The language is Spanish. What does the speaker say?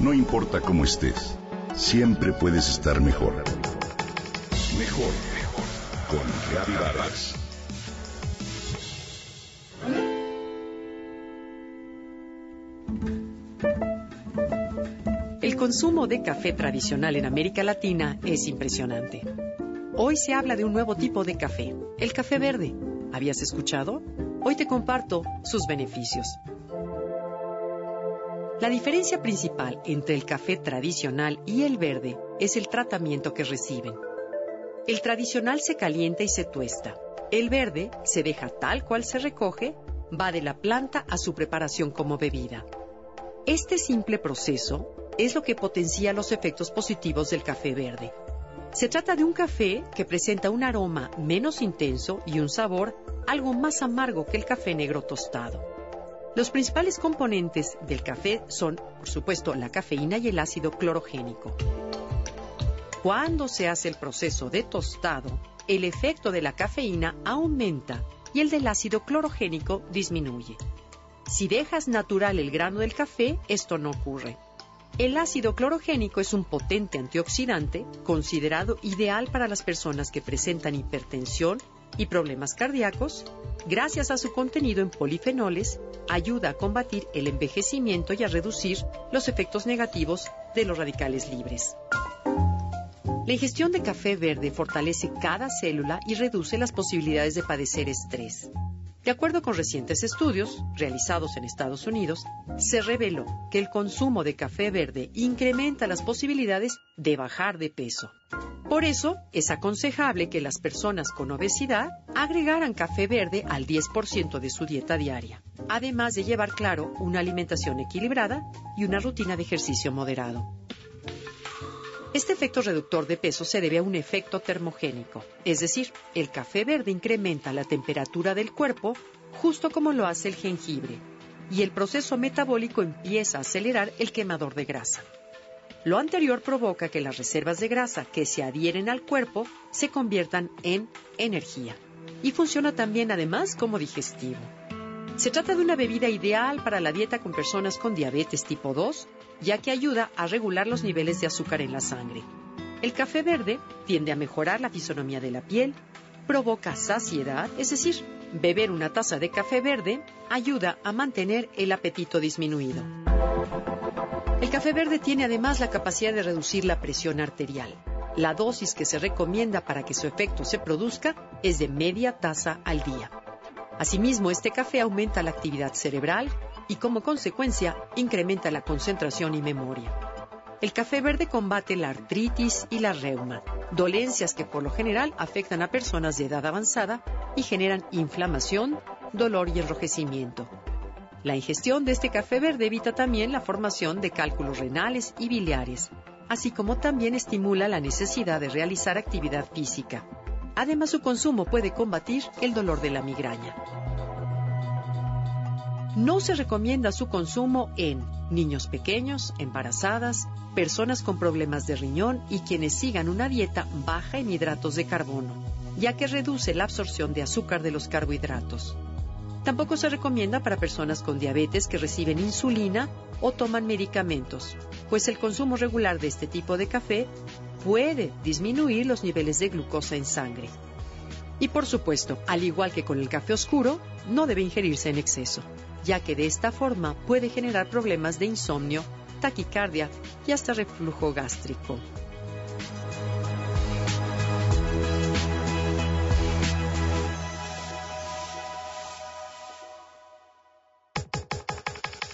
No importa cómo estés, siempre puedes estar mejor. Mejor, mejor. Con Reavivadas. El consumo de café tradicional en América Latina es impresionante. Hoy se habla de un nuevo tipo de café, el café verde. ¿Habías escuchado? Hoy te comparto sus beneficios. La diferencia principal entre el café tradicional y el verde es el tratamiento que reciben. El tradicional se calienta y se tuesta. El verde se deja tal cual se recoge, va de la planta a su preparación como bebida. Este simple proceso es lo que potencia los efectos positivos del café verde. Se trata de un café que presenta un aroma menos intenso y un sabor algo más amargo que el café negro tostado. Los principales componentes del café son, por supuesto, la cafeína y el ácido clorogénico. Cuando se hace el proceso de tostado, el efecto de la cafeína aumenta y el del ácido clorogénico disminuye. Si dejas natural el grano del café, esto no ocurre. El ácido clorogénico es un potente antioxidante considerado ideal para las personas que presentan hipertensión y problemas cardíacos, gracias a su contenido en polifenoles, ayuda a combatir el envejecimiento y a reducir los efectos negativos de los radicales libres. La ingestión de café verde fortalece cada célula y reduce las posibilidades de padecer estrés. De acuerdo con recientes estudios realizados en Estados Unidos, se reveló que el consumo de café verde incrementa las posibilidades de bajar de peso. Por eso, es aconsejable que las personas con obesidad agregaran café verde al 10% de su dieta diaria, además de llevar claro una alimentación equilibrada y una rutina de ejercicio moderado. Este efecto reductor de peso se debe a un efecto termogénico, es decir, el café verde incrementa la temperatura del cuerpo justo como lo hace el jengibre, y el proceso metabólico empieza a acelerar el quemador de grasa. Lo anterior provoca que las reservas de grasa que se adhieren al cuerpo se conviertan en energía y funciona también además como digestivo. Se trata de una bebida ideal para la dieta con personas con diabetes tipo 2 ya que ayuda a regular los niveles de azúcar en la sangre. El café verde tiende a mejorar la fisonomía de la piel, provoca saciedad, es decir, beber una taza de café verde ayuda a mantener el apetito disminuido. El café verde tiene además la capacidad de reducir la presión arterial. La dosis que se recomienda para que su efecto se produzca es de media taza al día. Asimismo, este café aumenta la actividad cerebral, y como consecuencia incrementa la concentración y memoria. El café verde combate la artritis y la reuma, dolencias que por lo general afectan a personas de edad avanzada y generan inflamación, dolor y enrojecimiento. La ingestión de este café verde evita también la formación de cálculos renales y biliares, así como también estimula la necesidad de realizar actividad física. Además, su consumo puede combatir el dolor de la migraña. No se recomienda su consumo en niños pequeños, embarazadas, personas con problemas de riñón y quienes sigan una dieta baja en hidratos de carbono, ya que reduce la absorción de azúcar de los carbohidratos. Tampoco se recomienda para personas con diabetes que reciben insulina o toman medicamentos, pues el consumo regular de este tipo de café puede disminuir los niveles de glucosa en sangre. Y por supuesto, al igual que con el café oscuro, no debe ingerirse en exceso ya que de esta forma puede generar problemas de insomnio, taquicardia y hasta reflujo gástrico.